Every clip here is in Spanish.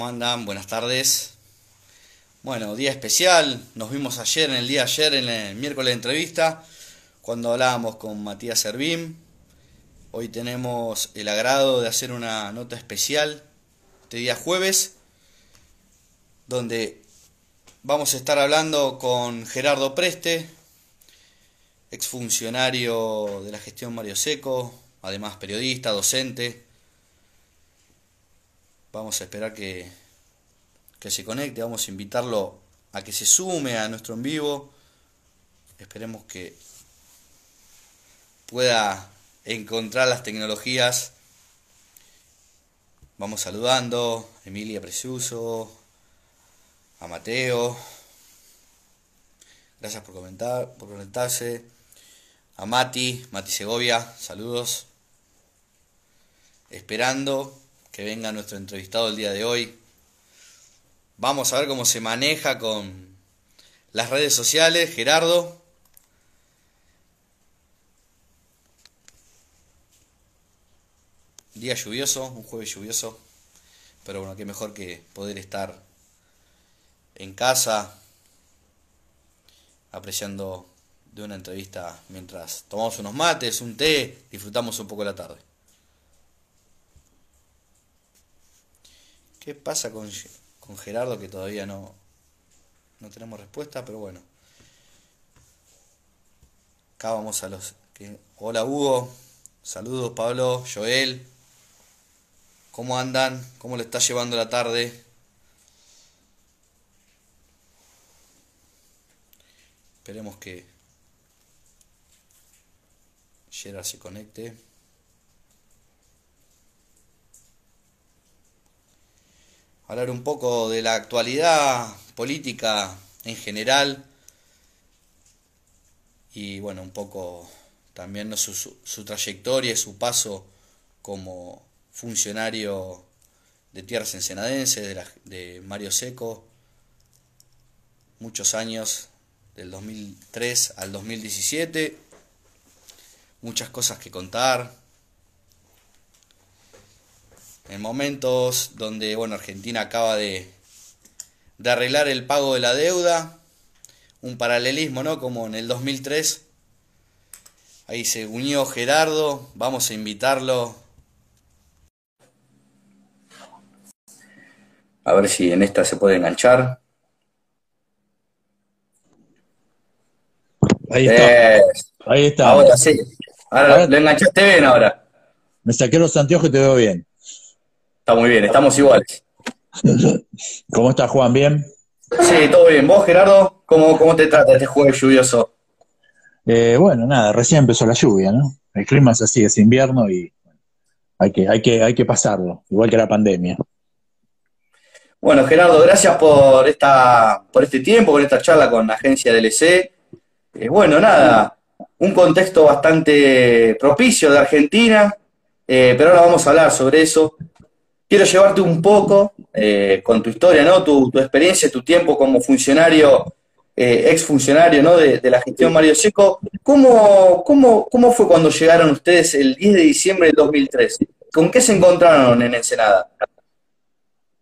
¿Cómo andan? Buenas tardes. Bueno, día especial. Nos vimos ayer, en el día de ayer, en el miércoles de entrevista, cuando hablábamos con Matías Servín. Hoy tenemos el agrado de hacer una nota especial este día jueves, donde vamos a estar hablando con Gerardo Preste, exfuncionario de la gestión Mario Seco, además periodista, docente. Vamos a esperar que, que se conecte, vamos a invitarlo a que se sume a nuestro en vivo. Esperemos que pueda encontrar las tecnologías. Vamos saludando a Emilia Preciuso, a Mateo. Gracias por comentar, por conectarse. A Mati, Mati Segovia, saludos. Esperando que venga nuestro entrevistado el día de hoy. Vamos a ver cómo se maneja con las redes sociales. Gerardo. Día lluvioso, un jueves lluvioso. Pero bueno, qué mejor que poder estar en casa apreciando de una entrevista mientras tomamos unos mates, un té, disfrutamos un poco la tarde. ¿Qué pasa con, con Gerardo que todavía no, no tenemos respuesta? Pero bueno. Acá vamos a los... Que, hola Hugo, saludos Pablo, Joel. ¿Cómo andan? ¿Cómo le está llevando la tarde? Esperemos que Gerard se conecte. Hablar un poco de la actualidad política en general y bueno, un poco también su, su, trayectoria y su paso como funcionario de tierras ensenadenses, de, de Mario Seco, muchos años, del 2003 al 2017, muchas cosas que contar, en momentos donde bueno, Argentina acaba de, de arreglar el pago de la deuda, un paralelismo, ¿no? Como en el 2003, ahí se unió Gerardo, vamos a invitarlo A ver si en esta se puede enganchar. Ahí está. Eh, Ahí está. Ahora sí. Ahora, ahora, lo enganchaste bien ahora. Me saqué los anteojos y te veo bien. Está muy bien, estamos iguales. ¿Cómo estás, Juan? ¿Bien? Sí, todo bien. ¿Vos, Gerardo? ¿Cómo, cómo te trata este jueves lluvioso? Eh, bueno, nada, recién empezó la lluvia, ¿no? El clima es así, es invierno y hay que, hay que, hay que pasarlo, igual que la pandemia. Bueno, Gerardo, gracias por esta, por este tiempo, por esta charla con la agencia DLC. Eh, bueno, nada, un contexto bastante propicio de Argentina, eh, pero ahora vamos a hablar sobre eso. Quiero llevarte un poco eh, con tu historia, ¿no? Tu, tu, experiencia, tu tiempo como funcionario, ex funcionario, ¿no? De, de, la gestión Mario Seco. ¿Cómo, cómo, ¿Cómo fue cuando llegaron ustedes el 10 de diciembre del 2003? ¿Con qué se encontraron en Ensenada?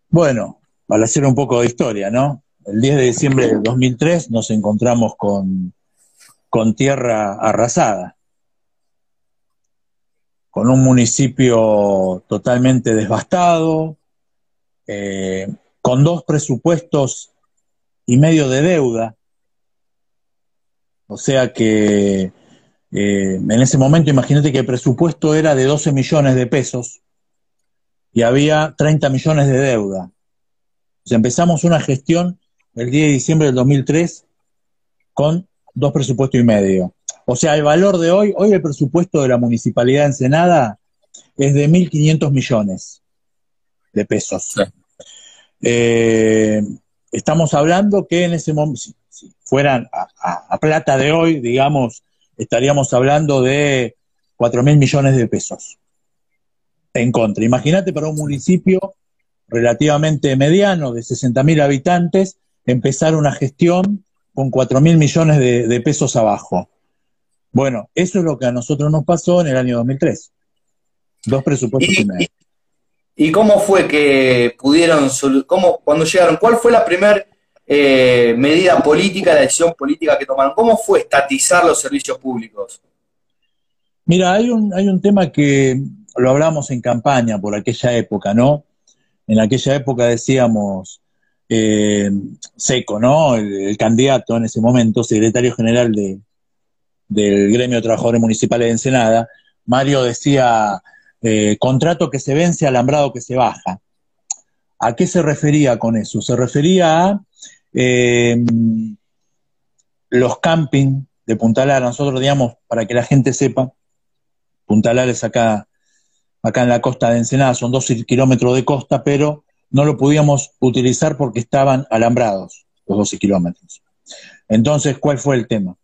Bueno, para hacer un poco de historia, ¿no? El 10 de diciembre del 2003 nos encontramos con, con tierra arrasada, con un municipio totalmente devastado, eh, con dos presupuestos y medio de deuda, o sea que eh, en ese momento imagínate que el presupuesto era de 12 millones de pesos y había 30 millones de deuda. Empezamos una gestión el 10 de diciembre del 2003 con dos presupuestos y medio. O sea, el valor de hoy, hoy el presupuesto de la Municipalidad de Ensenada es de 1.500 millones de pesos. Sí. Eh, estamos hablando que en ese momento, si, si fueran a, a, a, plata de hoy, digamos, estaríamos hablando de 4.000 millones de pesos en contra. Imagínate para un municipio relativamente mediano, de 60.000 habitantes, empezar una gestión con 4.000 millones de, de, pesos abajo. Bueno, eso es lo que a nosotros nos pasó en el año 2003. Dos presupuestos y, y medio. ¿Y cómo fue que pudieron, cómo, cuando llegaron, cuál fue la primera eh, medida política, la decisión política que tomaron? ¿Cómo fue estatizar los servicios públicos? Mira, hay un, hay un tema que lo hablamos en campaña por aquella época, ¿no? En aquella época decíamos, eh, Seco, ¿no? El, candidato en ese momento, secretario general de, del gremio de trabajadores municipales de Ensenada, Mario decía, eh, contrato que se vence, alambrado que se baja. ¿A qué se refería con eso? Se refería a eh, los camping de Punta Lara. Nosotros, digamos, para que la gente sepa, Punta Lara es acá, acá en la costa de Ensenada, son 12 kilómetros de costa, pero no lo podíamos utilizar porque estaban alambrados los 12 kilómetros. Entonces, ¿cuál fue el tema?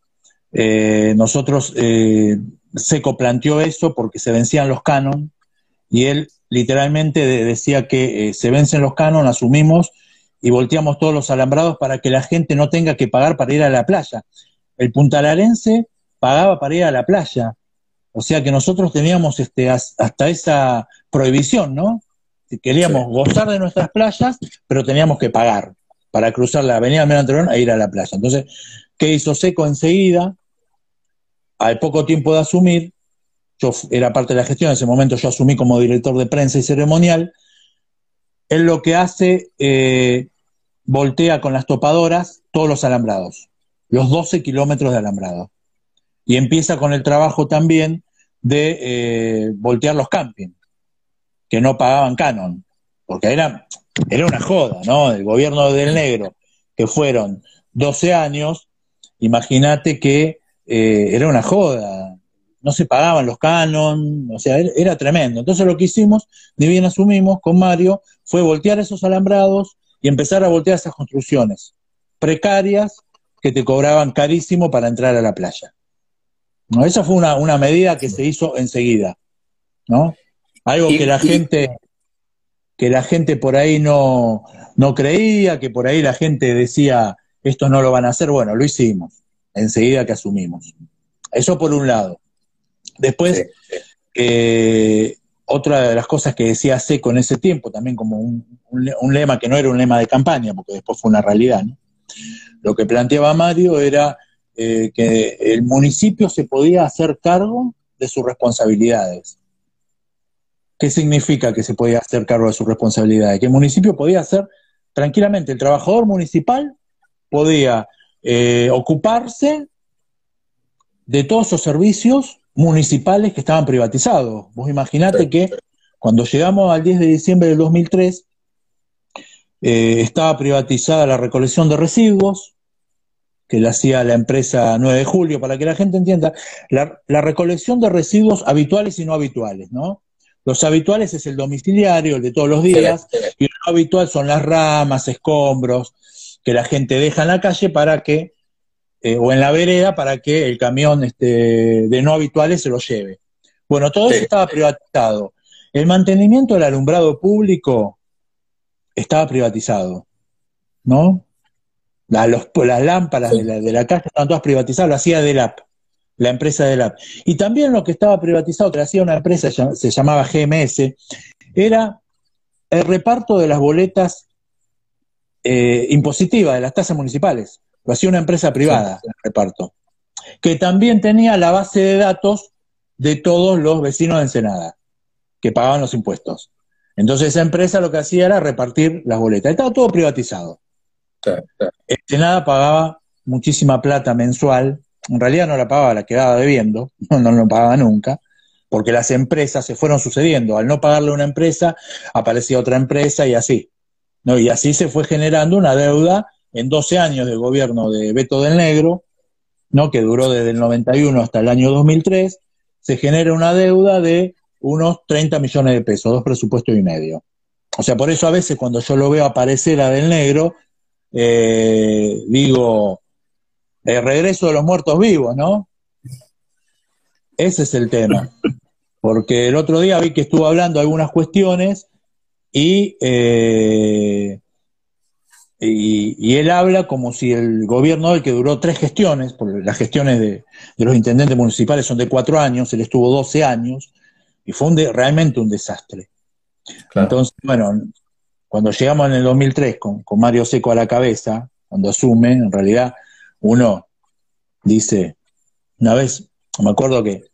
Eh, nosotros, eh, Seco planteó eso porque se vencían los canon y él literalmente decía que eh, se vencen los canon, asumimos y volteamos todos los alambrados para que la gente no tenga que pagar para ir a la playa. El puntalarense pagaba para ir a la playa, o sea que nosotros teníamos este, hasta esa prohibición, ¿no? Queríamos gozar de nuestras playas, pero teníamos que pagar para cruzar la avenida Almirante e ir a la playa. Entonces, ¿qué hizo Seco enseguida? Al poco tiempo de asumir, yo era parte de la gestión, en ese momento yo asumí como director de prensa y ceremonial, él lo que hace, eh, voltea con las topadoras todos los alambrados, los 12 kilómetros de alambrado. Y empieza con el trabajo también de eh, voltear los campings que no pagaban canon, porque era, era una joda, ¿no? El gobierno del negro, que fueron 12 años, imagínate que eh, era una joda, no se pagaban los canon, o sea, era, tremendo. Entonces lo que hicimos, ni bien asumimos con Mario, fue voltear esos alambrados y empezar a voltear esas construcciones precarias que te cobraban carísimo para entrar a la playa. ¿No? Esa fue una, una medida que se hizo enseguida, ¿no? Algo que la gente, que la gente por ahí no, no creía, que por ahí la gente decía, esto no lo van a hacer, bueno, lo hicimos, enseguida que asumimos. Eso por un lado. Después, eh, otra de las cosas que decía Seco en ese tiempo, también como un, un, lema que no era un lema de campaña, porque después fue una realidad, ¿no? Lo que planteaba Mario era eh, que el municipio se podía hacer cargo de sus responsabilidades. ¿Qué significa que se podía hacer cargo de sus responsabilidades? Que el municipio podía hacer tranquilamente, el trabajador municipal podía eh, ocuparse de todos esos servicios municipales que estaban privatizados. Vos imaginate que cuando llegamos al 10 de diciembre del 2003, eh, estaba privatizada la recolección de residuos, que la hacía la empresa 9 de julio, para que la gente entienda, la, la recolección de residuos habituales y no habituales, ¿no? Los habituales es el domiciliario, el de todos los días, y lo habitual son las ramas, escombros, que la gente deja en la calle para que, eh, o en la vereda, para que el camión este, de no habituales se lo lleve. Bueno, todo eso estaba privatizado. El mantenimiento del alumbrado público estaba privatizado, ¿no? las lámparas de la, de la calle estaban todas privatizadas, lo hacía DELAP la empresa del app. Y también lo que estaba privatizado, que hacía una empresa, se llamaba GMS, era el reparto de las boletas eh, impositivas, de las tasas municipales. Lo hacía una empresa privada, el reparto, que también tenía la base de datos de todos los vecinos de Ensenada, que pagaban los impuestos. Entonces esa empresa lo que hacía era repartir las boletas. Estaba todo privatizado. Ensenada pagaba muchísima plata mensual en realidad no la pagaba, la quedaba debiendo, no, no lo pagaba nunca, porque las empresas se fueron sucediendo. Al no pagarle a una empresa, aparecía otra empresa y así. ¿No? Y así se fue generando una deuda en 12 años del gobierno de Beto del Negro, ¿no? que duró desde el 91 hasta el año 2003, se genera una deuda de unos 30 millones de pesos, dos presupuestos y medio. O sea, por eso a veces cuando yo lo veo aparecer a Del Negro, eh, digo, el regreso de los muertos vivos, ¿no? Ese es el tema. Porque el otro día vi que estuvo hablando algunas cuestiones y, eh, y, él habla como si el gobierno del que duró tres gestiones, porque las gestiones de, los intendentes municipales son de cuatro años, él estuvo 12 años y fue realmente un desastre. Entonces, bueno, cuando llegamos en el 2003 con, con Mario Seco a la cabeza, cuando asume, en realidad uno dice, una vez, me acuerdo que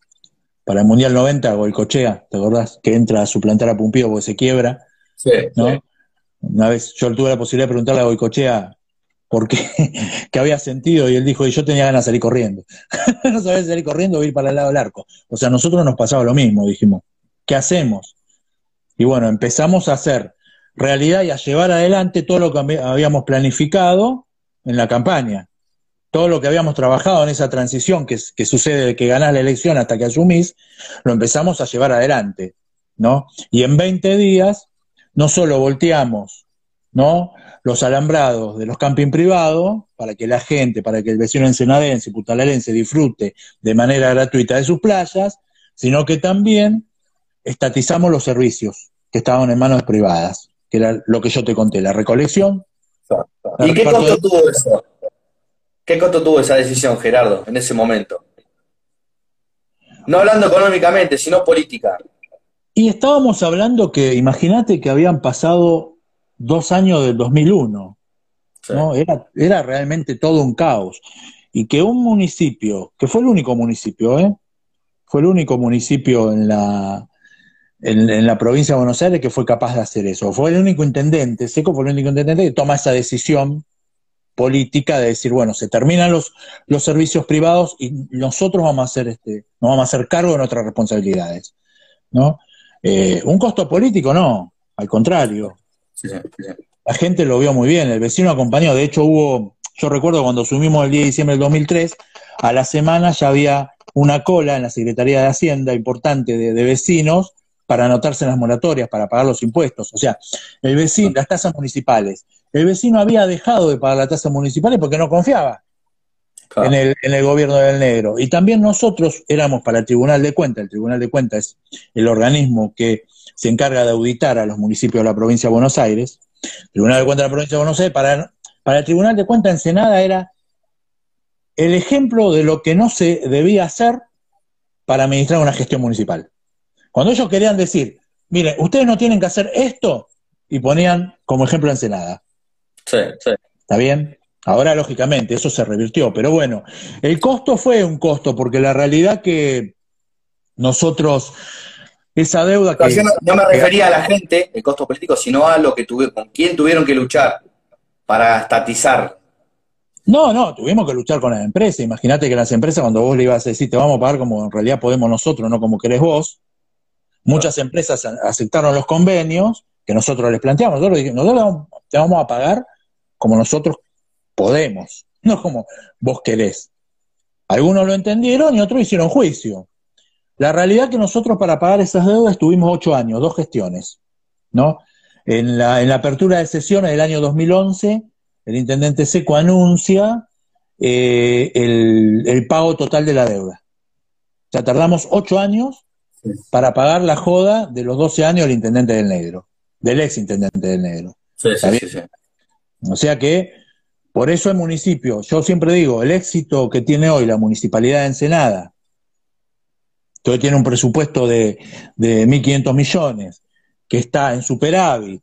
para el Mundial 90, Goicochea, ¿te acordás? Que entra a suplantar a Pumpido porque se quiebra. Sí, ¿no? Una vez yo tuve la posibilidad de preguntarle a Goicochea por qué, qué había sentido y él dijo, y yo tenía ganas de salir corriendo. no sabía salir corriendo o ir para el lado del arco. O sea, a nosotros nos pasaba lo mismo, dijimos, ¿qué hacemos? Y bueno, empezamos a hacer realidad y a llevar adelante todo lo que habíamos planificado en la campaña. Todo lo que habíamos trabajado en esa transición que, que sucede de que ganás la elección hasta que asumís, lo empezamos a llevar adelante, ¿no? Y en 20 días no solo volteamos, ¿no? Los alambrados de los camping privados para que la gente, para que el vecino ensenadense putalarense disfrute de manera gratuita de sus playas, sino que también estatizamos los servicios que estaban en manos privadas, que era lo que yo te conté, la recolección. ¿Y qué costo tuvo eso? ¿Qué costo tuvo esa decisión, Gerardo, en ese momento? No hablando económicamente, sino política. Y estábamos hablando que, imagínate que habían pasado dos años del 2001, ¿no? Era, era realmente todo un caos. Y que un municipio, que fue el único municipio, ¿eh? Fue el único municipio en la, en, la provincia de Buenos Aires que fue capaz de hacer eso. Fue el único intendente, Seco fue el único intendente que toma esa decisión política de decir, bueno, se terminan los, los servicios privados y nosotros vamos a hacer este, nos vamos a hacer cargo de nuestras responsabilidades. ¿no? Eh, un costo político no, al contrario. La gente lo vio muy bien, el vecino acompañó, de hecho hubo, yo recuerdo cuando subimos el 10 de diciembre del 2003, a la semana ya había una cola en la Secretaría de Hacienda importante de, vecinos para anotarse en las moratorias, para pagar los impuestos. O sea, el vecino, las tasas municipales. El vecino había dejado de pagar las tasas municipales porque no confiaba en, el, en el gobierno del negro. Y también nosotros éramos para el Tribunal de Cuentas. El Tribunal de Cuentas es el organismo que se encarga de auditar a los municipios de la provincia de Buenos Aires. El Tribunal de Cuentas de la provincia de Buenos Aires, para, para el Tribunal de Cuentas Ensenada era el ejemplo de lo que no se debía hacer para administrar una gestión municipal. Cuando ellos querían decir, miren, ustedes no tienen que hacer esto, y ponían como ejemplo Ensenada. Sí, sí. ¿Está bien? Ahora, lógicamente, eso se revirtió, pero bueno, el costo fue un costo, porque la realidad que nosotros, esa deuda que... No, yo no, me refería a la gente, el costo político, sino a lo que tuve, con quién tuvieron que luchar para estatizar. No, no, tuvimos que luchar con las empresas. Imagínate que las empresas, cuando vos le ibas a decir, te vamos a pagar como en realidad podemos nosotros, no como querés vos, muchas empresas aceptaron los convenios que nosotros les planteamos. Nosotros dijimos, nosotros te vamos a pagar como nosotros podemos, no como vos querés. Algunos lo entendieron y otros hicieron juicio. La realidad es que nosotros para pagar esas deudas tuvimos ocho años, dos gestiones, ¿no? En la, en la apertura de sesiones del año 2011, el intendente Seco anuncia eh, el, el, pago total de la deuda. O sea, tardamos ocho años para pagar la joda de los 12 años del intendente del negro, del ex intendente del negro. Sí, sí, sí, o sea que por eso el municipio, yo siempre digo, el éxito que tiene hoy la municipalidad de Ensenada, que hoy tiene un presupuesto de, de 1.500 millones, que está en superávit,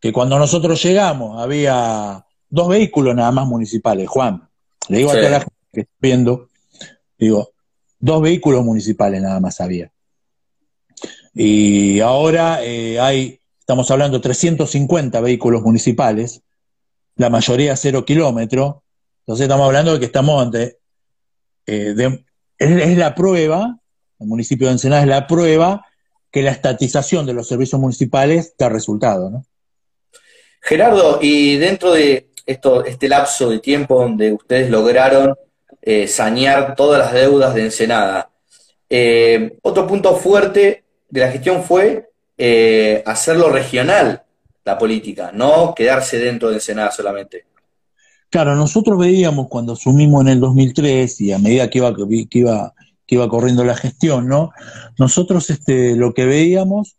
que cuando nosotros llegamos había dos vehículos nada más municipales, Juan, le digo a toda la gente que está viendo, digo, dos vehículos municipales nada más había. Y ahora eh, hay, estamos hablando de 350 vehículos municipales, la mayoría cero kilómetros. Entonces estamos hablando de que estamos ante, eh, es, la prueba, el municipio de Ensenada es la prueba que la estatización de los servicios municipales da resultado, ¿no? Gerardo, y dentro de esto, este lapso de tiempo donde ustedes lograron eh, sanear todas las deudas de Ensenada, eh, otro punto fuerte de la gestión fue hacerlo regional la política, no quedarse dentro del Senado solamente. Claro, nosotros veíamos cuando asumimos en el 2003 y a medida que iba, que iba, que iba corriendo la gestión, ¿no? Nosotros este, lo que veíamos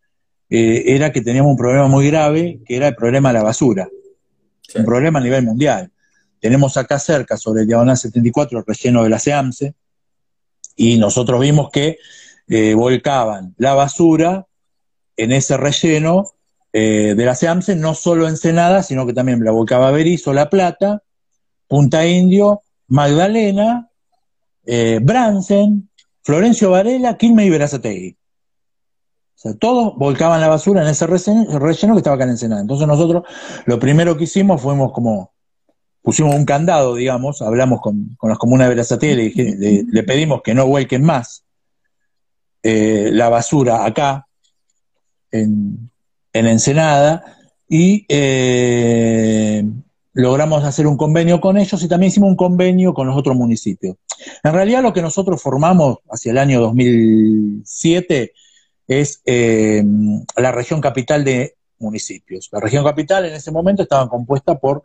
eh, era que teníamos un problema muy grave, que era el problema de la basura. Un problema a nivel mundial. Tenemos acá cerca, sobre el diagonal 74, el relleno de la SEAMSE, y nosotros vimos que eh, volcaban la basura en ese relleno eh, de la SEAMSE, no solo Ensenada, sino que también la volcaba Berizo, La Plata, Punta Indio, Magdalena, eh, Bransen, Florencio Varela, Quilmes y Verazategui. O sea, todos volcaban la basura en ese relleno, que estaba acá en Ensenada. Entonces nosotros lo primero que hicimos fuimos como, pusimos un candado, digamos, hablamos con, las comunas de Verazategui, le, le, pedimos que no vuelquen más eh, la basura acá, en, Ensenada, y eh, logramos hacer un convenio con ellos y también hicimos un convenio con los otros municipios. En realidad lo que nosotros formamos hacia el año 2007 es eh, la región capital de municipios. La región capital en ese momento estaba compuesta por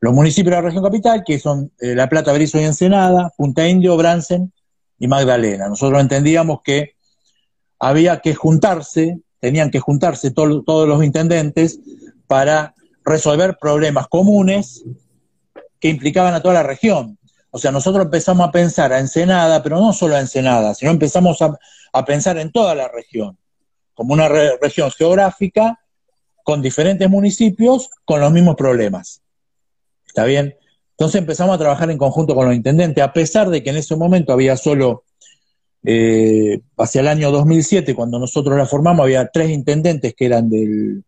los municipios de la región capital, que son La Plata, Berizo y Ensenada, Punta Indio, Bransen y Magdalena. Nosotros entendíamos que había que juntarse, tenían que juntarse todos los intendentes para resolver problemas comunes que implicaban a toda la región. O sea, nosotros empezamos a pensar a Ensenada, pero no solo a Ensenada, sino empezamos a, pensar en toda la región, como una región geográfica con diferentes municipios con los mismos problemas. ¿Está bien? Entonces empezamos a trabajar en conjunto con los intendentes, a pesar de que en ese momento había solo eh, hacia el año 2007, cuando nosotros la formamos, había tres intendentes que eran del,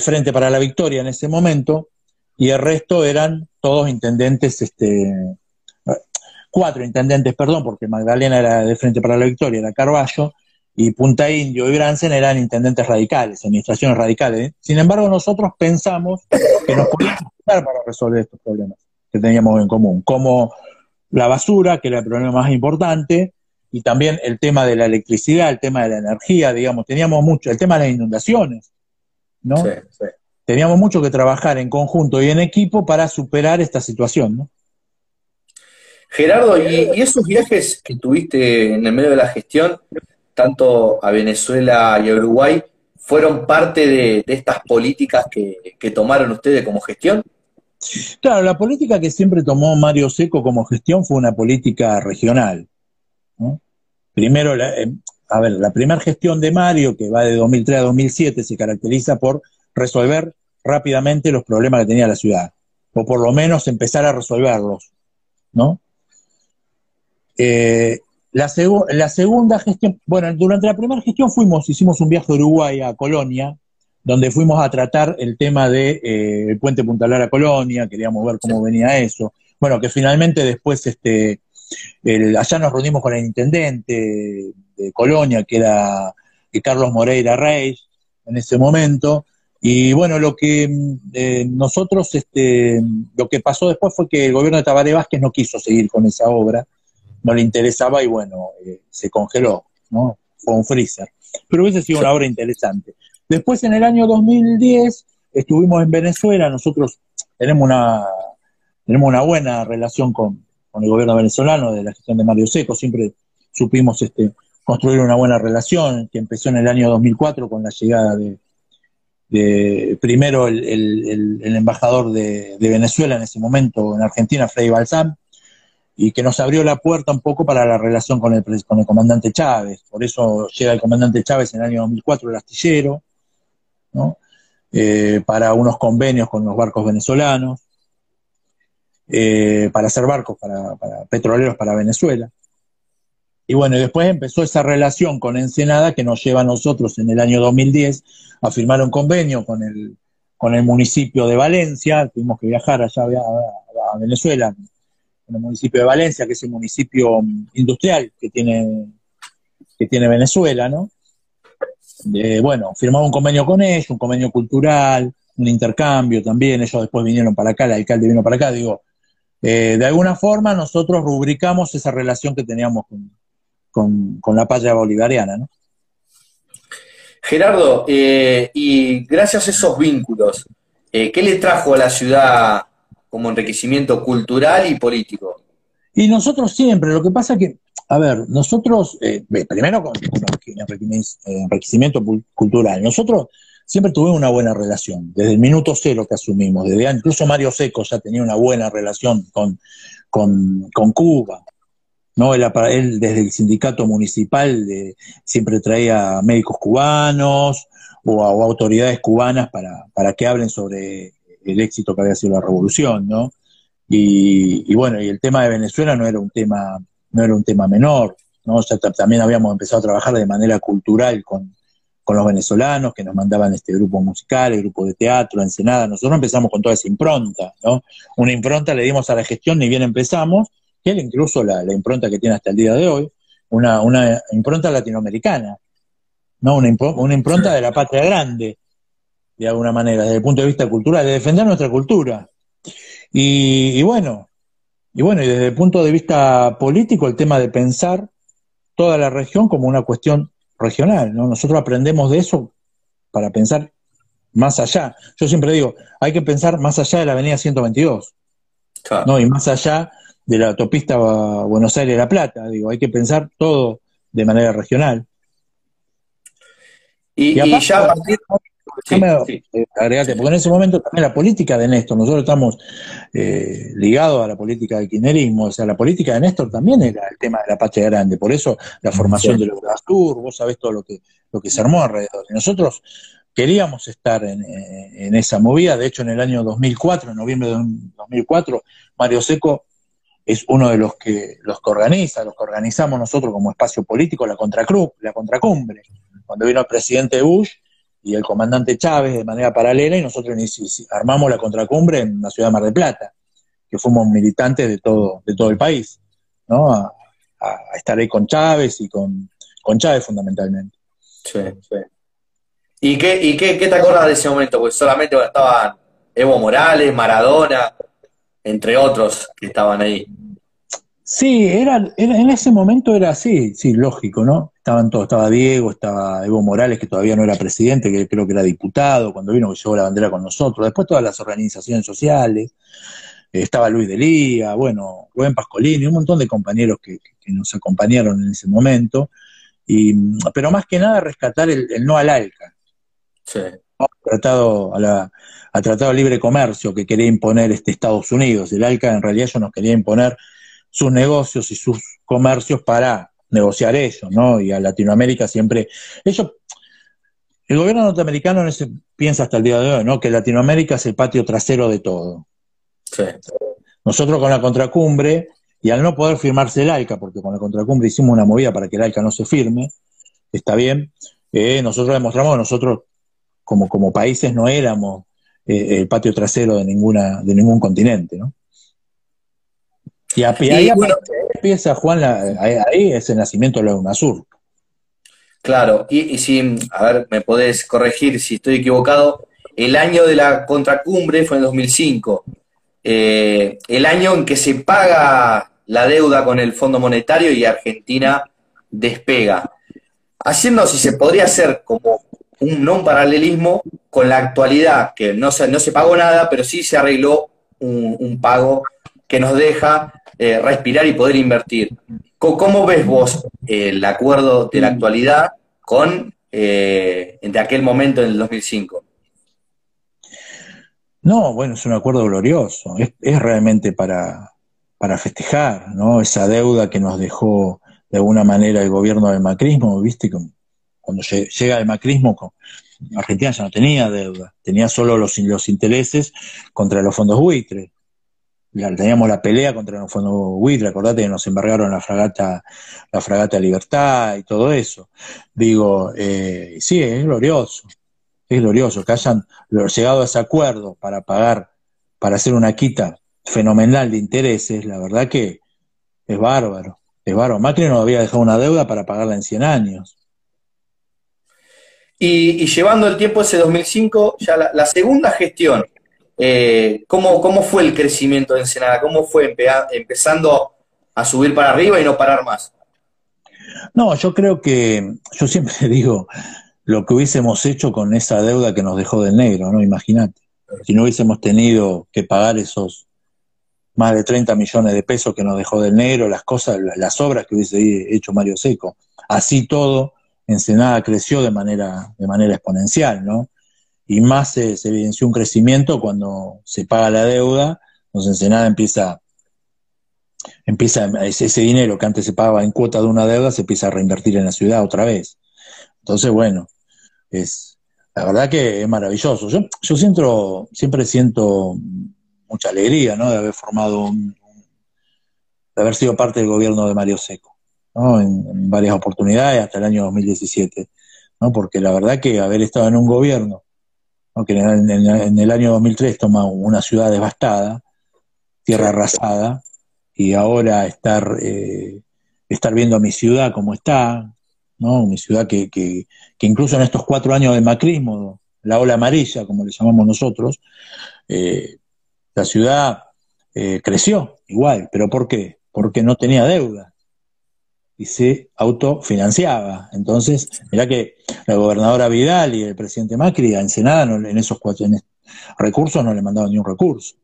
Frente para la Victoria en ese momento, y el resto eran todos intendentes, este, cuatro intendentes, perdón, porque Magdalena era del Frente para la Victoria, era Carballo, y Punta Indio y Bransen eran intendentes radicales, administraciones radicales. Sin embargo, nosotros pensamos que nos podíamos ayudar para resolver estos problemas que teníamos en común, como la basura, que era el problema más importante, y también el tema de la electricidad, el tema de la energía, digamos, teníamos mucho, el tema de las inundaciones, ¿no? Sí, sí. Teníamos mucho que trabajar en conjunto y en equipo para superar esta situación, ¿no? Gerardo, ¿y, esos viajes que tuviste en el medio de la gestión, tanto a Venezuela y a Uruguay, fueron parte de, estas políticas que, que tomaron ustedes como gestión? Claro, la política que siempre tomó Mario Seco como gestión fue una política regional. ¿No? Primero, eh, a ver, la primera gestión de Mario, que va de 2003 a 2007, se caracteriza por resolver rápidamente los problemas que tenía la ciudad, o por lo menos empezar a resolverlos, ¿no? Eh, la, la, segunda gestión, bueno, durante la primera gestión fuimos, hicimos un viaje de Uruguay a Colonia, donde fuimos a tratar el tema del de, eh, puente Punta Lara Colonia, queríamos ver cómo venía eso. Bueno, que finalmente después este, allá nos reunimos con el intendente de Colonia, que era Carlos Moreira Reis, en ese momento. Y bueno, lo que eh, nosotros, este, lo que pasó después fue que el gobierno de Tabaré Vázquez no quiso seguir con esa obra, no le interesaba y bueno, eh, se congeló, ¿no? Fue un freezer. Pero hubiese sido una obra interesante. Después, en el año 2010, estuvimos en Venezuela, nosotros tenemos una, tenemos una buena relación con, con el gobierno venezolano, de la gestión de Mario Seco, siempre supimos este, construir una buena relación, que empezó en el año 2004 con la llegada de, primero el, embajador de, Venezuela en ese momento en Argentina, Freddy Balsam, y que nos abrió la puerta un poco para la relación con el, con el comandante Chávez. Por eso llega el comandante Chávez en el año 2004, el astillero, eh, para unos convenios con los barcos venezolanos. Eh, para hacer barcos para, petroleros para Venezuela. Y bueno, después empezó esa relación con Ensenada que nos lleva a nosotros en el año 2010 a firmar un convenio con el, con el municipio de Valencia, tuvimos que viajar allá a, Venezuela, en el municipio de Valencia, que es el municipio industrial que tiene, que tiene Venezuela, ¿no? bueno, firmamos un convenio con ellos, un convenio cultural, un intercambio también, ellos después vinieron para acá, el alcalde vino para acá, digo, eh, de alguna forma nosotros rubricamos esa relación que teníamos con, la patria bolivariana. ¿no? Gerardo, eh, y gracias a esos vínculos, eh, ¿qué le trajo a la ciudad como enriquecimiento cultural y político? Y nosotros siempre, lo que pasa que, a ver, nosotros, primero con, enriquecimiento cultural, nosotros siempre tuvimos una buena relación, desde el minuto cero que asumimos, desde incluso Mario Seco ya tenía una buena relación con, con, Cuba. ¿no? Él, él desde el sindicato municipal de, siempre traía médicos cubanos o, autoridades cubanas para, para que hablen sobre el éxito que había sido la revolución, ¿no? Y, bueno, y el tema de Venezuela no era un tema, no era un tema menor, ¿no? Sea, también habíamos empezado a trabajar de manera cultural con, con los venezolanos que nos mandaban este grupo musical, el grupo de teatro, Ensenada. Nosotros empezamos con toda esa impronta, ¿no? Una impronta le dimos a la gestión, ni bien empezamos, que era incluso la, impronta que tiene hasta el día de hoy, una, una impronta latinoamericana, ¿no? Una, una impronta de la patria grande, de alguna manera, desde el punto de vista cultural, de defender nuestra cultura. Y, bueno, y bueno, y desde el punto de vista político, el tema de pensar toda la región como una cuestión regional, ¿no? Nosotros aprendemos de eso para pensar más allá. Yo siempre digo, hay que pensar más allá de la avenida 122, ¿no? Y más allá de la autopista Buenos Aires-La Plata, digo, hay que pensar todo de manera regional. Y, ya a partir, eh, porque en ese momento también la política de Néstor, nosotros estamos eh, ligados a la política del kirchnerismo, o sea, la política de Néstor también era el tema de la patria grande, por eso la formación de los Sur, vos sabés todo lo que, lo que se armó alrededor. Y nosotros queríamos estar en, en, esa movida, de hecho en el año 2004, en noviembre de 2004, Mario Seco es uno de los que los que organiza, los que organizamos nosotros como espacio político, la contracruz, la contracumbre. Cuando vino el presidente Bush, y el comandante Chávez de manera paralela y nosotros armamos la contracumbre en la ciudad de Mar del Plata, que fuimos militantes de todo, de todo el país, ¿no? A, estar ahí con Chávez y con, con Chávez fundamentalmente. Sí, sí. ¿Y qué, y qué, te acuerdas de ese momento? Pues solamente estaban Evo Morales, Maradona, entre otros que estaban ahí. Sí, era, en ese momento era así, sí, lógico, ¿no? Estaban todos, estaba Diego, estaba Evo Morales, que todavía no era presidente, que creo que era diputado, cuando vino que llevó la bandera con nosotros, después todas las organizaciones sociales, eh, estaba Luis Delía, bueno, Rubén Pascolini, un montón de compañeros que, nos acompañaron en ese momento, y, pero más que nada rescatar el, no al ALCA. Sí. Tratado a la, Tratado de Libre Comercio que quería imponer este Estados Unidos. El ALCA en realidad yo nos quería imponer sus negocios y sus comercios para negociar ellos, ¿no? Y a Latinoamérica siempre, ellos, el gobierno norteamericano piensa hasta el día de hoy, ¿no? Que Latinoamérica es el patio trasero de todo. Sí. Nosotros con la contracumbre, y al no poder firmarse el ALCA, porque con la contracumbre hicimos una movida para que el ALCA no se firme, está bien, eh, nosotros demostramos que nosotros como, como países no éramos eh, el patio trasero de ninguna, de ningún continente, ¿no? Y, ahí empieza, Juan, ahí, es el nacimiento de la UNASUR. Claro, y, si, a ver, me podés corregir si estoy equivocado, el año de la contracumbre fue en 2005, eh, el año en que se paga la deuda con el Fondo Monetario y Argentina despega, haciendo si se podría hacer como un no paralelismo con la actualidad, que no se, no se pagó nada, pero sí se arregló un, un pago que nos deja eh, respirar y poder invertir. ¿Cómo, ves vos el acuerdo de la actualidad con eh, de aquel momento en el 2005? No, bueno, es un acuerdo glorioso, es, realmente para, para festejar, ¿no? Esa deuda que nos dejó de alguna manera el gobierno del macrismo, viste, cuando llega el macrismo, Argentina ya no tenía deuda, tenía solo los, los intereses contra los fondos buitres teníamos la pelea contra el fondo buitre, acordate que nos embargaron la fragata, la fragata Libertad y todo eso. Digo, eh, sí, es glorioso, es glorioso que hayan llegado a ese acuerdo para pagar, para hacer una quita fenomenal de intereses, la verdad que es bárbaro, es bárbaro. Macri no había dejado una deuda para pagarla en 100 años. Y, llevando el tiempo ese 2005, ya la segunda gestión, eh, ¿cómo, ¿Cómo fue el crecimiento de Ensenada? ¿Cómo fue empezando a subir para arriba y no parar más? No, yo creo que, yo siempre digo, lo que hubiésemos hecho con esa deuda que nos dejó del negro, ¿no? Imagínate. Si no hubiésemos tenido que pagar esos más de 30 millones de pesos que nos dejó del negro, las cosas, las obras que hubiese hecho Mario Seco. Así todo, Ensenada creció de manera, de manera exponencial, ¿no? Y más se, evidenció un crecimiento cuando se paga la deuda, entonces Ensenada empieza empieza ese, dinero que antes se pagaba en cuota de una deuda se empieza a reinvertir en la ciudad otra vez. Entonces, bueno, es la verdad que es maravilloso. Yo, yo siento, siempre siento mucha alegría, ¿no? De haber formado de haber sido parte del gobierno de Mario Seco, ¿no? En, varias oportunidades hasta el año 2017, ¿no? Porque la verdad que haber estado en un gobierno, que en, en el año 2003 toma una ciudad devastada, tierra arrasada, y ahora estar, eh, estar viendo a mi ciudad como está, ¿no? Mi ciudad que, que, incluso en estos cuatro años de macrismo, la ola amarilla, como le llamamos nosotros, eh, la ciudad eh, creció igual, pero ¿por qué? Porque no tenía deuda y se autofinanciaba. Entonces, mira que la gobernadora Vidal y el presidente Macri a Ensenada en esos cuatro recursos no le mandaban ni un recurso.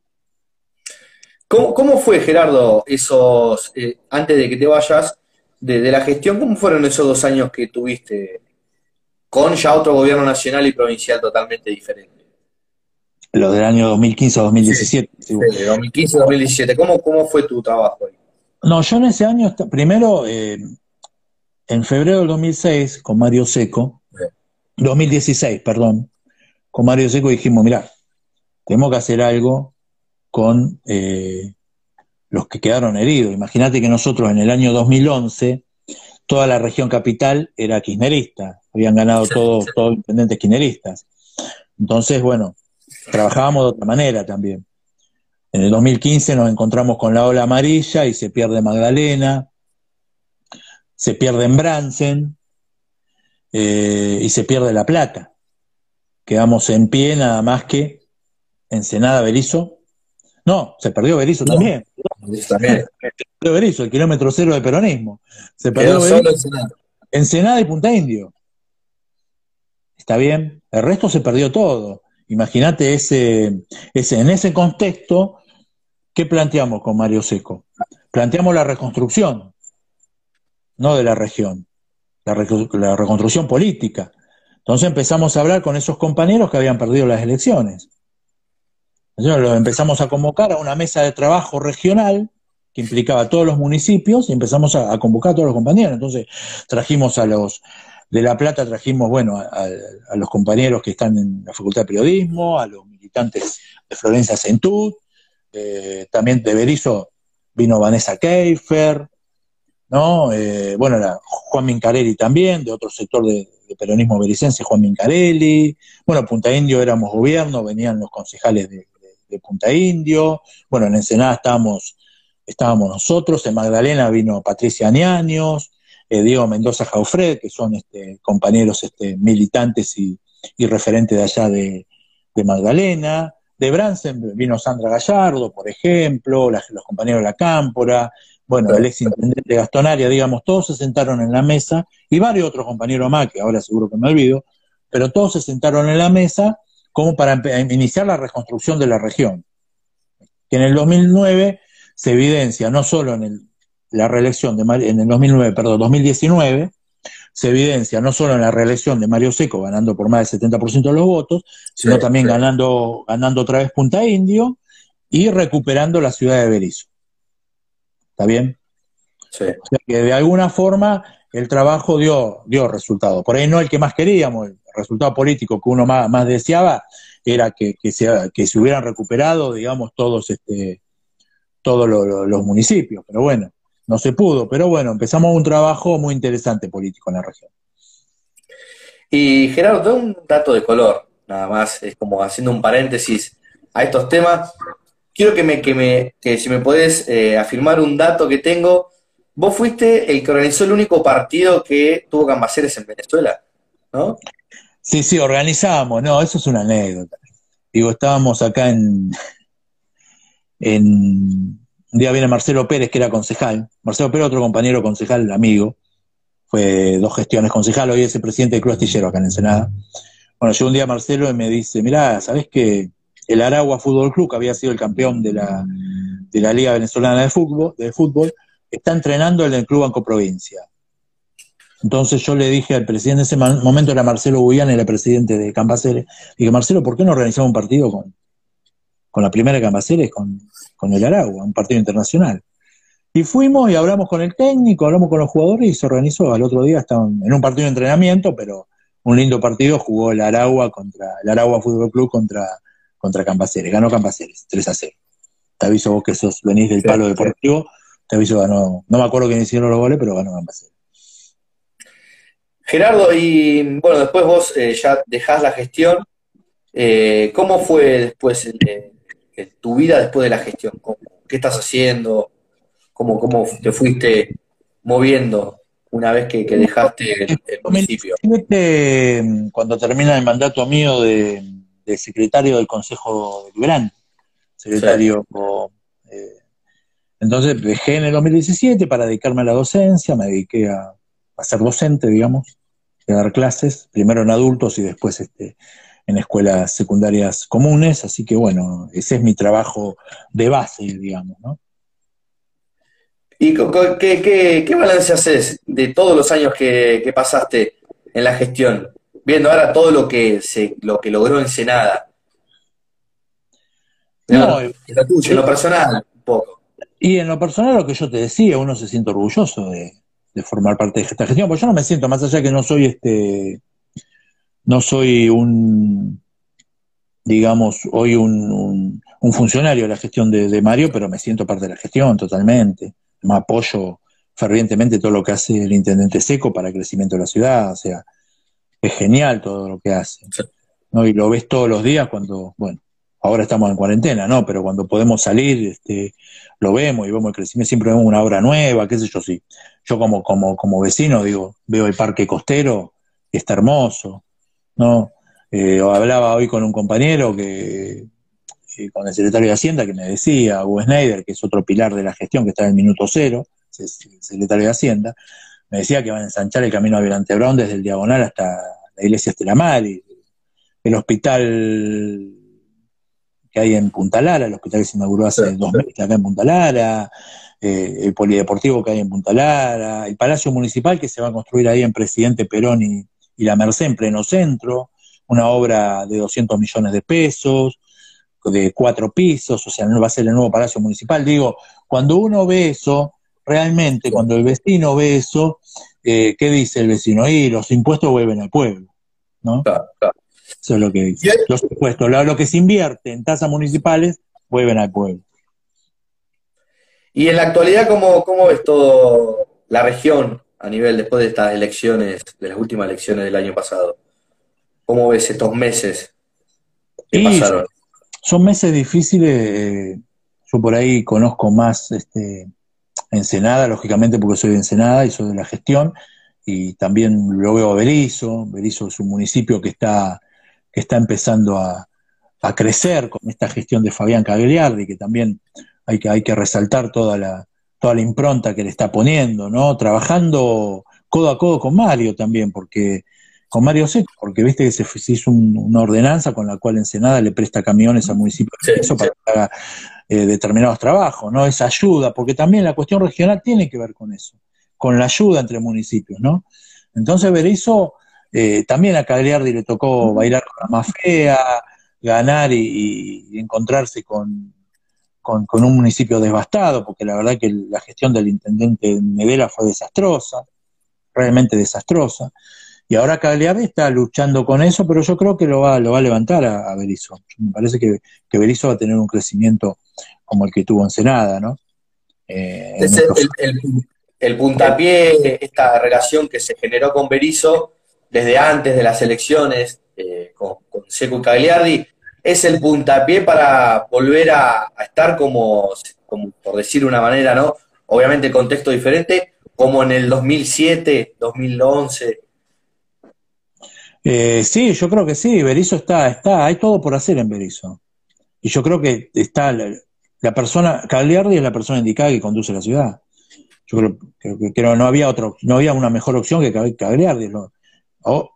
¿Cómo, fue, Gerardo, esos, eh, antes de que te vayas, de, la gestión, cómo fueron esos dos años que tuviste con ya otro gobierno nacional y provincial totalmente diferente? Lo del año 2015 a 2017. Sí, 2015 2017. ¿Cómo, ¿Cómo fue tu trabajo ahí? No, yo en ese año, primero, eh, en febrero del 2006, con Mario Seco, 2016, perdón, con Mario Seco dijimos, mira, tenemos que hacer algo con eh, los que quedaron heridos. Imagínate que nosotros en el año 2011, toda la región capital era kirchnerista, habían ganado todos todos intendentes kirchneristas. Entonces, bueno, trabajábamos de otra manera también. En el 2015 nos encontramos con la ola amarilla y se pierde Magdalena, se pierde en Bransen eh, y se pierde La Plata. Quedamos en pie nada más que Ensenada Berizo no, se perdió Berizo también. también. Se perdió Berizo, el kilómetro cero de peronismo. Se perdió Berizo. Ensenada. Ensenada y Punta Indio. Está bien. El resto se perdió todo. Imagínate ese, ese, en ese contexto, ¿qué planteamos con Mario Seco? Planteamos la reconstrucción, no de la región, la, reconstrucción política. Entonces empezamos a hablar con esos compañeros que habían perdido las elecciones. Entonces lo empezamos a convocar a una mesa de trabajo regional que implicaba a todos los municipios y empezamos a, convocar a todos los compañeros. Entonces trajimos a los de La Plata, trajimos, bueno, a, los compañeros que están en la Facultad de Periodismo, a los militantes de Florencia Centud, eh, también de Berizo vino Vanessa Keifer, ¿no? Eh, bueno, Juan Mincarelli también, de otro sector de, peronismo bericense, Juan Mincarelli. Bueno, Punta Indio éramos gobierno, venían los concejales de, Punta Indio, bueno, en Ensenada estábamos, estábamos nosotros, en Magdalena vino Patricia Añaños, eh, Diego Mendoza Jaufred, que son este, compañeros este, militantes y, referentes de allá de, Magdalena, de Bransen vino Sandra Gallardo, por ejemplo, los compañeros de la Cámpora, bueno, el ex intendente Gastonaria, digamos, todos se sentaron en la mesa, y varios otros compañeros más, que ahora seguro que me olvido, pero todos se sentaron en la mesa como para iniciar la reconstrucción de la región. Que en el 2009 se evidencia no solo en la reelección de en el 2009, perdón, 2019, se evidencia no solo en la reelección de Mario Seco, ganando por más del 70% de los votos, sino también ganando, ganando otra vez Punta Indio y recuperando la ciudad de Berizo. ¿Está bien? Sí. O sea que de alguna forma el trabajo dio, dio resultado. Por ahí no el que más queríamos, el resultado político que uno más, deseaba era que, se, que se hubieran recuperado, digamos, todos, este, todos los municipios. Pero bueno, no se pudo. Pero bueno, empezamos un trabajo muy interesante político en la región. Y Gerardo, un dato de color, nada más, es como haciendo un paréntesis a estos temas. Quiero que me, que me, que si me podés eh, afirmar un dato que tengo Vos fuiste el que organizó el único partido que tuvo cambaceres en Venezuela, ¿no? Sí, sí, organizamos, no, eso es una anécdota. Digo, estábamos acá en, en un día viene Marcelo Pérez, que era concejal. Marcelo Pérez, otro compañero concejal, amigo. Fue dos gestiones concejal, hoy es el presidente del Club Astillero acá en Ensenada. Bueno, llegó un día Marcelo y me dice, mirá, ¿sabés que el Aragua Fútbol Club, que había sido el campeón de la, de la Liga Venezolana de Fútbol, de fútbol está entrenando en el Club Banco Provincia. Entonces yo le dije al presidente, en ese momento era Marcelo Guyán, era presidente de Campaceres, dije, Marcelo, ¿por qué no organizamos un partido con, con la primera de Campaceres, con, con el Aragua, un partido internacional? Y fuimos y hablamos con el técnico, hablamos con los jugadores y se organizó. Al otro día estaban en un partido de entrenamiento, pero un lindo partido jugó el Aragua contra el Aragua Fútbol Club contra, contra Campaceres. Ganó Campaceres, 3 a 0. Te aviso vos que sos, venís del palo deportivo, te aviso ganó, no me acuerdo quién hicieron los goles, pero ganó Campaceres. Gerardo, y bueno, después vos eh, ya dejás la gestión. Eh, ¿Cómo fue después tu vida después de la gestión? ¿Qué estás haciendo? ¿Cómo, cómo te fuiste moviendo una vez que, dejaste el, municipio? Cuando termina el mandato mío de, secretario del Consejo Deliberante, secretario... Eh, entonces dejé en el 2017 para dedicarme a la docencia, me dediqué a, a ser docente, digamos, a dar clases, primero en adultos y después este, en escuelas secundarias comunes, así que bueno, ese es mi trabajo de base, digamos, ¿no? ¿Y qué, qué, balance haces de todos los años que, pasaste en la gestión? Viendo ahora todo lo que se, lo que logró Ensenada. No, en lo tuyo, en lo personal, un poco. Y en lo personal, lo que yo te decía, uno se siente orgulloso de, de formar parte de esta gestión, porque yo no me siento, más allá que no soy este, no soy un, digamos, hoy un, un, funcionario de la gestión de, Mario, pero me siento parte de la gestión totalmente. Me apoyo fervientemente todo lo que hace el intendente Seco para el crecimiento de la ciudad, o sea, es genial todo lo que hace. ¿no? Y lo ves todos los días cuando, bueno, ahora estamos en cuarentena, ¿no? Pero cuando podemos salir, este, lo vemos y vemos el crecimiento, siempre vemos una obra nueva, qué sé yo, sí. Yo como, como, como vecino, digo, veo el parque costero, está hermoso, ¿no? Eh, hablaba hoy con un compañero que, eh, con el secretario de Hacienda, que me decía, Hugo Schneider, que es otro pilar de la gestión, que está en el minuto cero, es el secretario de Hacienda, me decía que van a ensanchar el camino a Violante Brown desde el Diagonal hasta la iglesia Estelamar, y el hospital que hay en Punta Lara, el hospital que se inauguró hace dos meses acá en Punta Lara, eh, el polideportivo que hay en Punta Lara, el Palacio Municipal que se va a construir ahí en Presidente Perón y, la Merced en pleno centro, una obra de 200 millones de pesos, de cuatro pisos, o sea, va a ser el nuevo Palacio Municipal. Digo, cuando uno ve eso, realmente, cuando el vecino ve eso, eh, ¿qué dice el vecino? Y los impuestos vuelven al pueblo, ¿no? Claro, claro. Eso es lo que dice. Los impuestos, lo, que se invierte en tasas municipales, vuelven al pueblo. Y en la actualidad, ¿cómo, cómo ves todo la región a nivel después de estas elecciones, de las últimas elecciones del año pasado? ¿Cómo ves estos meses que pasaron? Son meses difíciles. Eh, yo por ahí conozco más este, Ensenada, lógicamente, porque soy de Ensenada y soy de la gestión. Y también lo veo a Berizo. Berizo es un municipio que está que está empezando a, crecer con esta gestión de Fabián Cagliardi, que también hay que, hay que resaltar toda la, toda la impronta que le está poniendo, ¿no? Trabajando codo a codo con Mario también, porque con Mario Seco, porque viste que se, hizo una ordenanza con la cual Ensenada le presta camiones al municipio para que haga eh, determinados trabajos, ¿no? Esa ayuda, porque también la cuestión regional tiene que ver con eso, con la ayuda entre municipios, ¿no? Entonces Berizo eh, también a Cagliardi le tocó bailar con la más fea, ganar y, encontrarse con, con, un municipio devastado, porque la verdad que la gestión del intendente Medela fue desastrosa, realmente desastrosa. Y ahora Cagliardi está luchando con eso, pero yo creo que lo va, lo va a levantar a, a Berizzo. Me parece que, que Berizzo va a tener un crecimiento como el que tuvo en Senada, ¿no? Eh, el, el, puntapié, esta relación que se generó con Berizzo, desde antes de las elecciones eh, con, Seco y Cagliardi, es el puntapié para volver a, estar como, por decir una manera, ¿no? Obviamente contexto diferente, como en el 2007, 2011. Eh, sí, yo creo que sí, Berizo está, está, hay todo por hacer en Berizo. Y yo creo que está la, persona, Cagliardi es la persona indicada que conduce la ciudad. Yo creo, que no había otro, no había una mejor opción que Cagliardi. ¿no?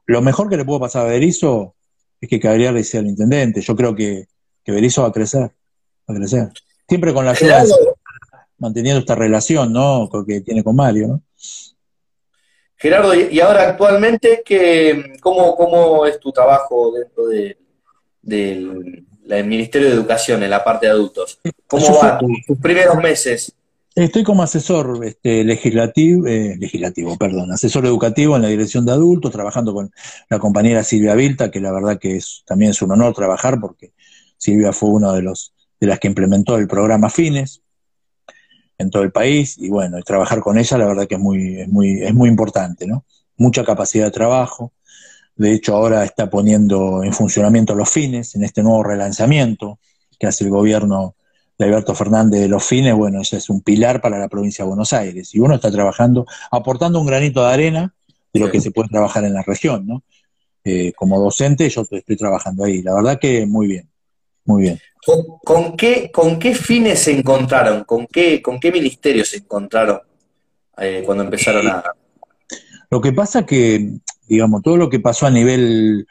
lo mejor que le puedo pasar a Berizzo es que Cagliari sea el intendente. Yo creo que, que Berizzo va a crecer, va a crecer. Siempre con la ayuda, manteniendo esta relación, ¿no? Que tiene con Mario, ¿no? Gerardo, y ahora actualmente, cómo, ¿cómo es tu trabajo dentro de, del Ministerio de Educación en la parte de adultos? ¿Cómo va tus primeros meses? Estoy como asesor este, legislativo, eh, legislativo, perdón, asesor educativo en la dirección de adultos, trabajando con la compañera Silvia Vilta, que la verdad que es, también es un honor trabajar porque Silvia fue una de los de las que implementó el programa Fines en todo el país y bueno, y trabajar con ella la verdad que es muy, es muy, es muy importante, ¿no? Mucha capacidad de trabajo. De hecho, ahora está poniendo en funcionamiento los fines en este nuevo relanzamiento que hace el gobierno de Alberto Fernández de los fines, bueno, ese es un pilar para la provincia de Buenos Aires. Y uno está trabajando, aportando un granito de arena de lo que se puede trabajar en la región, ¿no? Eh, como docente yo estoy trabajando ahí. La verdad que muy bien, muy bien. ¿Con, qué, ¿Con qué fines se encontraron? ¿Con qué, con qué ministerios se encontraron eh, cuando empezaron a...? Lo que pasa que, digamos, todo lo que pasó a nivel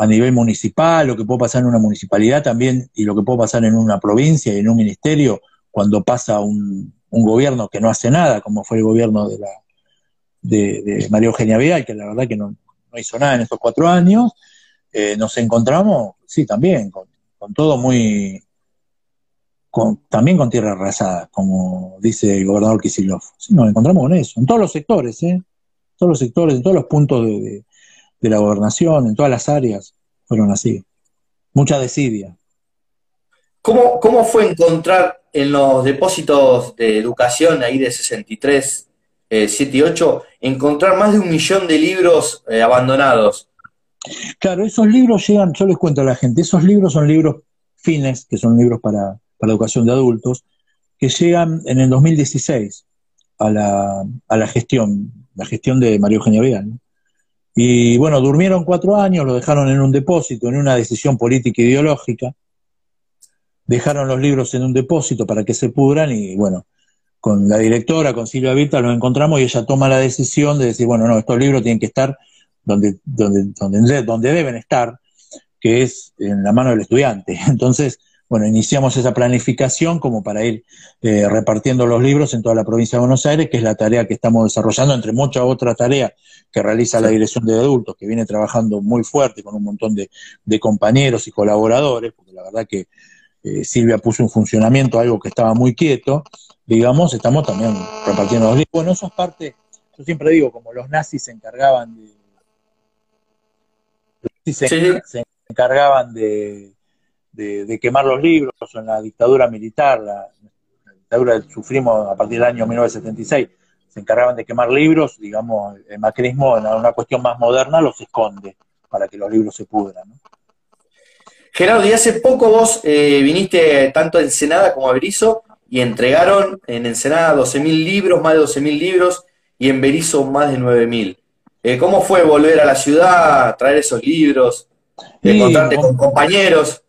a nivel municipal, lo que puede pasar en una municipalidad también, y lo que puede pasar en una provincia y en un ministerio, cuando pasa un, gobierno que no hace nada, como fue el gobierno de, la, de, María Eugenia Vidal, que la verdad que no, hizo nada en estos cuatro años, eh, nos encontramos, sí, también, con, todo muy... también con tierra arrasada, como dice el gobernador Kisilov. Sí, nos encontramos con eso, en todos los sectores, ¿eh? En todos los sectores, en todos los puntos de de la gobernación, en todas las áreas, fueron así. Mucha desidia. ¿Cómo, ¿Cómo fue encontrar en los depósitos de educación ahí de 63, eh, 7 y 8, encontrar más de un millón de libros eh, abandonados? Claro, esos libros llegan, yo les cuento a la gente, esos libros son libros fines, que son libros para, para educación de adultos, que llegan en el 2016 a la, a la gestión, la gestión de María Eugenia Vidal. Y bueno, durmieron cuatro años, lo dejaron en un depósito, en una decisión política ideológica. Dejaron los libros en un depósito para que se pudran y bueno, con la directora, con Silvia Vita, los encontramos y ella toma la decisión de decir, bueno, no, estos libros tienen que estar donde, donde, donde, donde deben estar, que es en la mano del estudiante. Entonces, bueno, iniciamos esa planificación como para ir eh, repartiendo los libros en toda la provincia de Buenos Aires, que es la tarea que estamos desarrollando, entre muchas otras tareas que realiza la Dirección de Adultos, que viene trabajando muy fuerte con un montón de, compañeros y colaboradores, porque la verdad que eh, Silvia puso en funcionamiento algo que estaba muy quieto, digamos, estamos también repartiendo los libros. Bueno, eso es parte, yo siempre digo, como los nazis se encargaban de... se encargaban de de, quemar los libros en la dictadura militar, la, dictadura que sufrimos a partir del año 1976, se encargaban de quemar libros, digamos, el macrismo en una cuestión más moderna los esconde para que los libros se pudran. Gerardo, y hace poco vos eh, viniste tanto a Ensenada como a Berizo y entregaron en Ensenada 12.000 libros, más de 12.000 libros, y en Berizo más de 9.000. Eh, ¿Cómo fue volver a la ciudad, traer esos libros, encontrarte con compañeros?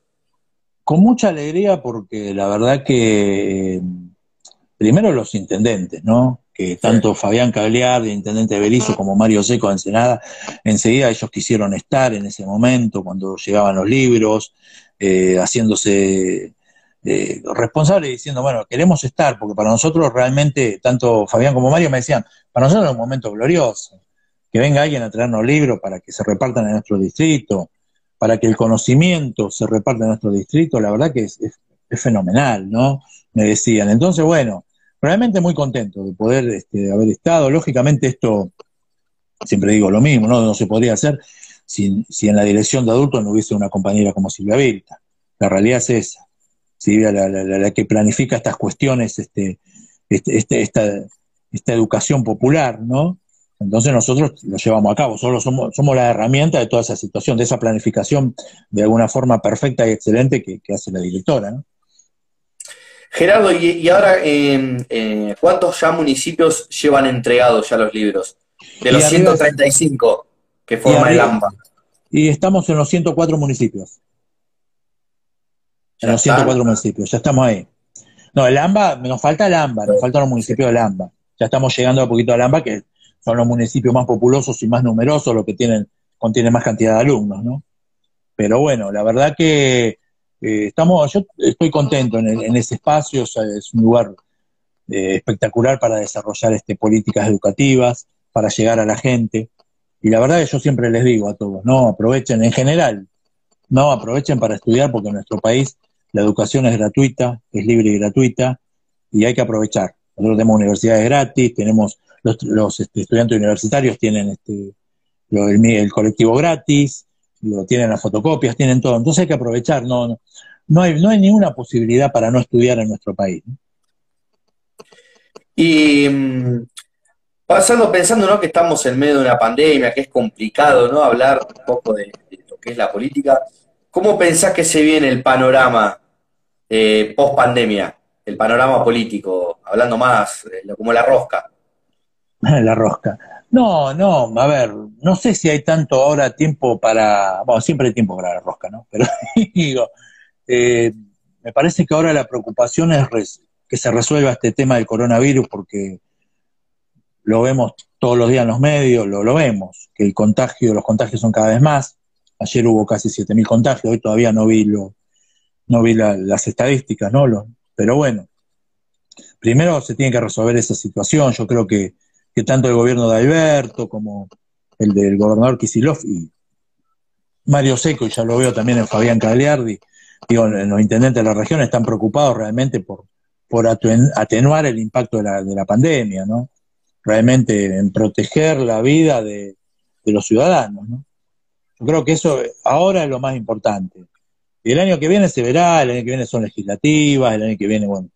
Con mucha alegría porque la verdad que primero los intendentes, ¿no? Que tanto Fabián Cagliar, intendente de Berizo, como Mario Seco de Ensenada, enseguida ellos quisieron estar en ese momento, cuando llegaban los libros, eh, haciéndose eh, responsables y diciendo, bueno, queremos estar, porque para nosotros realmente, tanto Fabián como Mario me decían, para nosotros es un momento glorioso, que venga alguien a traernos libros para que se repartan en nuestro distrito, para que el conocimiento se reparta en nuestro distrito, la verdad que es, fenomenal, ¿no? Me decían. Entonces, bueno, realmente muy contento de poder este, haber estado. Lógicamente esto, siempre digo lo mismo, ¿no? No se podría hacer si, si en la dirección de adultos no hubiese una compañera como Silvia Vilta. La realidad es esa. Silvia, la, la, que planifica estas cuestiones, este, este, este, esta, esta educación popular, ¿no? Entonces nosotros lo llevamos a cabo, solo somos, somos la herramienta de toda esa situación, de esa planificación de alguna forma perfecta y excelente que, hace la directora. ¿no? Gerardo, y, ahora, eh, ¿cuántos ya municipios llevan entregados ya los libros? De los 135 que forman el AMBA. Y estamos en los 104 municipios. En los 104 municipios, ya estamos ahí. No, el AMBA, nos falta el AMBA, nos faltan los municipios del AMBA. Ya estamos llegando a poquito al AMBA, que son los municipios más populosos y más numerosos los que tienen, contienen más cantidad de alumnos, ¿no? Pero bueno, la verdad que eh, estamos, yo estoy contento en, ese espacio, es un lugar eh, espectacular para desarrollar este, políticas educativas, para llegar a la gente. Y la verdad que yo siempre les digo a todos, no, aprovechen en general, no, aprovechen para estudiar porque en nuestro país la educación es gratuita, es libre y gratuita, y hay que aprovechar Nosotros tenemos universidades gratis, tenemos los, este, estudiantes universitarios tienen este, el, colectivo gratis, lo, tienen las fotocopias, tienen todo. Entonces hay que aprovechar, no, no, hay, no hay ninguna posibilidad para no estudiar en nuestro país. Y mm, pasando, pensando ¿no? que estamos en medio de una pandemia, que es complicado ¿no? hablar un poco de, lo que es la política, ¿cómo pensás que se viene el panorama eh, post pandemia? El panorama político, hablando más eh, como la rosca. La rosca. No, no, a ver, no sé si hay tanto ahora tiempo para, bueno, siempre hay tiempo para la rosca, ¿no? Pero digo, eh, me parece que ahora la preocupación es que se resuelva este tema del coronavirus porque lo vemos todos los días en los medios, lo, lo vemos, que el contagio, los contagios son cada vez más. Ayer hubo casi 7.000 contagios, hoy todavía no vi lo, no vi las estadísticas, ¿no? Lo, pero bueno, primero se tiene que resolver esa situación. Yo creo que que tanto el gobierno de Alberto como el del gobernador Kisilov y Mario Seco, y ya lo veo también en Fabián Cagliardi, digo, los intendentes de la región están preocupados realmente por, atenuar el impacto de la, de la pandemia, ¿no? Realmente en proteger la vida de, de los ciudadanos, ¿no? Yo creo que eso ahora es lo más importante. Y el año que viene se verá, el año que viene son legislativas, el año que viene, bueno,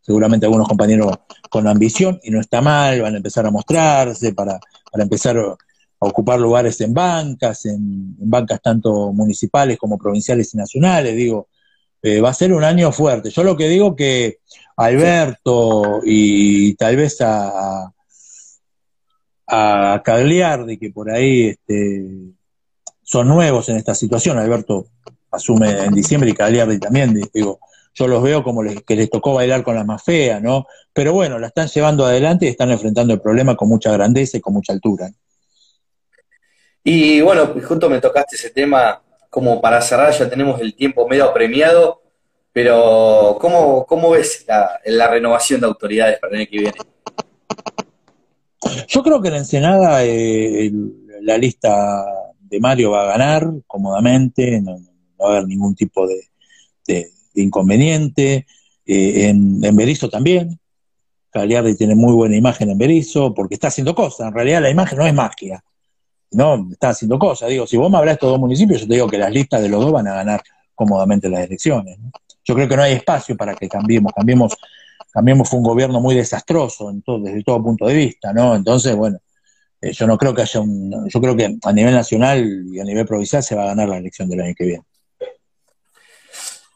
seguramente algunos compañeros con ambición, y no está mal, van a empezar a mostrarse para, para empezar a ocupar lugares en bancas, en, bancas tanto municipales como provinciales y nacionales, digo, eh, va a ser un año fuerte. Yo lo que digo que Alberto y tal vez a, a Cagliardi, que por ahí este, son nuevos en esta situación, Alberto asume en diciembre y Cagliardi también, digo, yo los veo como que les tocó bailar con la más fea, ¿no? Pero bueno, la están llevando adelante y están enfrentando el problema con mucha grandeza y con mucha altura. Y bueno, justo me tocaste ese tema, como para cerrar, ya tenemos el tiempo medio apremiado, pero ¿cómo, cómo ves la, renovación de autoridades para el año que viene? Yo creo que en Ensenada eh, la lista de Mario va a ganar cómodamente, no, va a haber ningún tipo de inconveniente. Eh, en, en Berizo también. Cagliardi tiene muy buena imagen en Berizo porque está haciendo cosas. En realidad la imagen no es magia. No, está haciendo cosas. Digo, si vos me hablas de estos dos municipios, yo te digo que las listas de los dos van a ganar cómodamente las elecciones. Yo creo que no hay espacio para que cambiemos. Cambiemos, cambiemos fue un gobierno muy desastroso en todo, desde todo punto de vista, ¿no? Entonces, bueno, eh, yo no creo que haya un. Yo creo que a nivel nacional y a nivel provincial se va a ganar la elección del año que viene.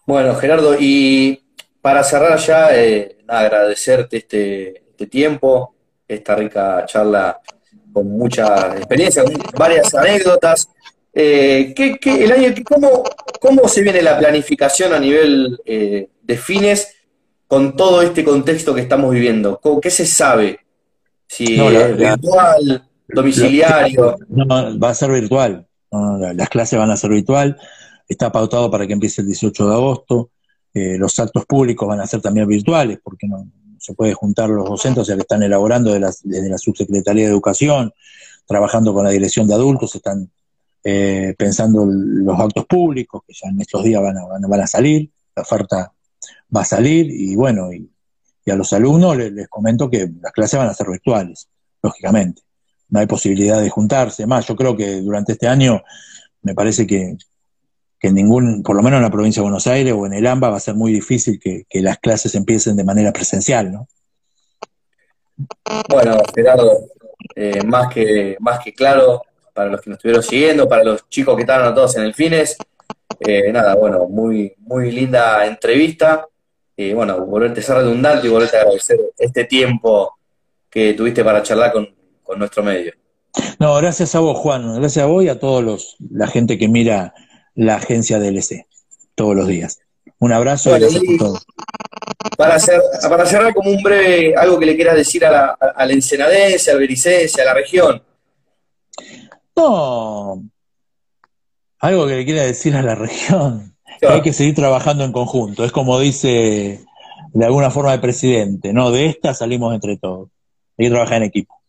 Bueno, Gerardo, y para cerrar ya, eh, agradecerte este, este, tiempo, esta rica charla con mucha experiencia, varias anécdotas. Eh, ¿qué, el año, cómo, ¿Cómo se viene la planificación a nivel eh, de fines con todo este contexto que estamos viviendo? ¿Qué se sabe? Si es virtual, domiciliario. no, va a ser virtual. las clases van a ser virtual está pautado para que empiece el 18 de agosto. Eh, los actos públicos van a ser también virtuales, porque no, se puede juntar los docentes, o sea que están elaborando desde la Subsecretaría de Educación, trabajando con la Dirección de Adultos, están eh, pensando los actos públicos, que ya en estos días van a, van a salir, la oferta va a salir, y bueno, y, a los alumnos les, les, comento que las clases van a ser virtuales, lógicamente. No hay posibilidad de juntarse. Más, yo creo que durante este año me parece que, que en ningún, por lo menos en la provincia de Buenos Aires o en el AMBA va a ser muy difícil que, las clases empiecen de manera presencial, ¿no? Bueno, Gerardo, eh, más, que, más que claro, para los que nos estuvieron siguiendo, para los chicos que estaban todos en el Fines, eh, nada, bueno, muy, muy linda entrevista. Y bueno, volverte a ser redundante y volverte a agradecer este tiempo que tuviste para charlar con, con nuestro medio. No, gracias a vos, Juan, gracias a vos y a todos los, la gente que mira la agencia DLC todos los días. Un abrazo y gracias por todo. Para, hacer, para cerrar como un breve, algo que le quieras decir a la, a la ensenadense, al bericense, a la región. No, algo que le quiera decir a la región. hay que seguir trabajando en conjunto. Es como dice de alguna forma el presidente, ¿no? De esta salimos entre todos. Hay que trabajar en equipo.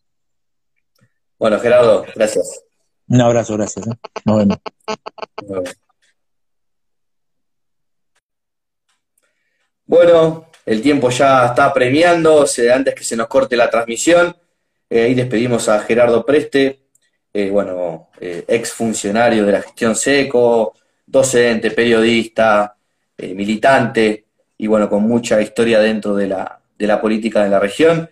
Bueno, Gerardo, gracias. Un abrazo, gracias. ¿eh? Nos vemos. Bueno, el tiempo ya está premiando, antes que se nos corte la transmisión. Eh, ahí despedimos a Gerardo Preste, eh, bueno, eh, ex funcionario de la gestión SECO, docente, periodista, militante y bueno, con mucha historia dentro de la, de la política de la región.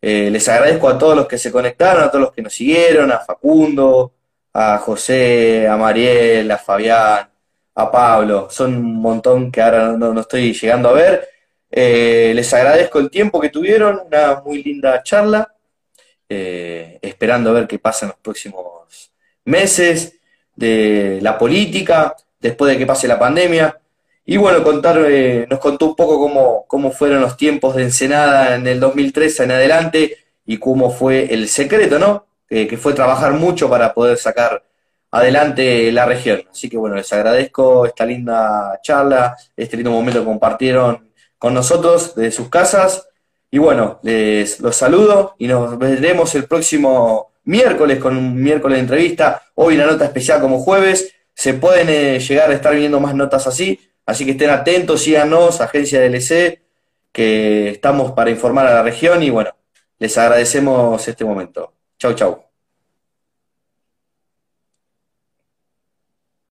les agradezco a todos los que se conectaron, a todos los que nos siguieron, a Facundo, a José, a Mariel, a Fabián, a Pablo. Son un montón que ahora no estoy llegando a ver. Eh, les agradezco el tiempo que tuvieron, una muy linda charla, eh, esperando ver qué pasa en los próximos meses de la política, después de que pase la pandemia. Y bueno, contar, eh, nos contó un poco cómo, cómo fueron los tiempos de Ensenada en el 2013 en adelante y cómo fue el secreto, ¿no? Que fue trabajar mucho para poder sacar adelante la región. Así que bueno, les agradezco esta linda charla, este lindo momento que compartieron con nosotros desde sus casas. Y bueno, les los saludo y nos veremos el próximo miércoles con un miércoles de entrevista. Hoy una nota especial como jueves. Se pueden eh, llegar a estar viendo más notas así. Así que estén atentos, síganos, Agencia DLC, que estamos para informar a la región. Y bueno, les agradecemos este momento. Chau, chau.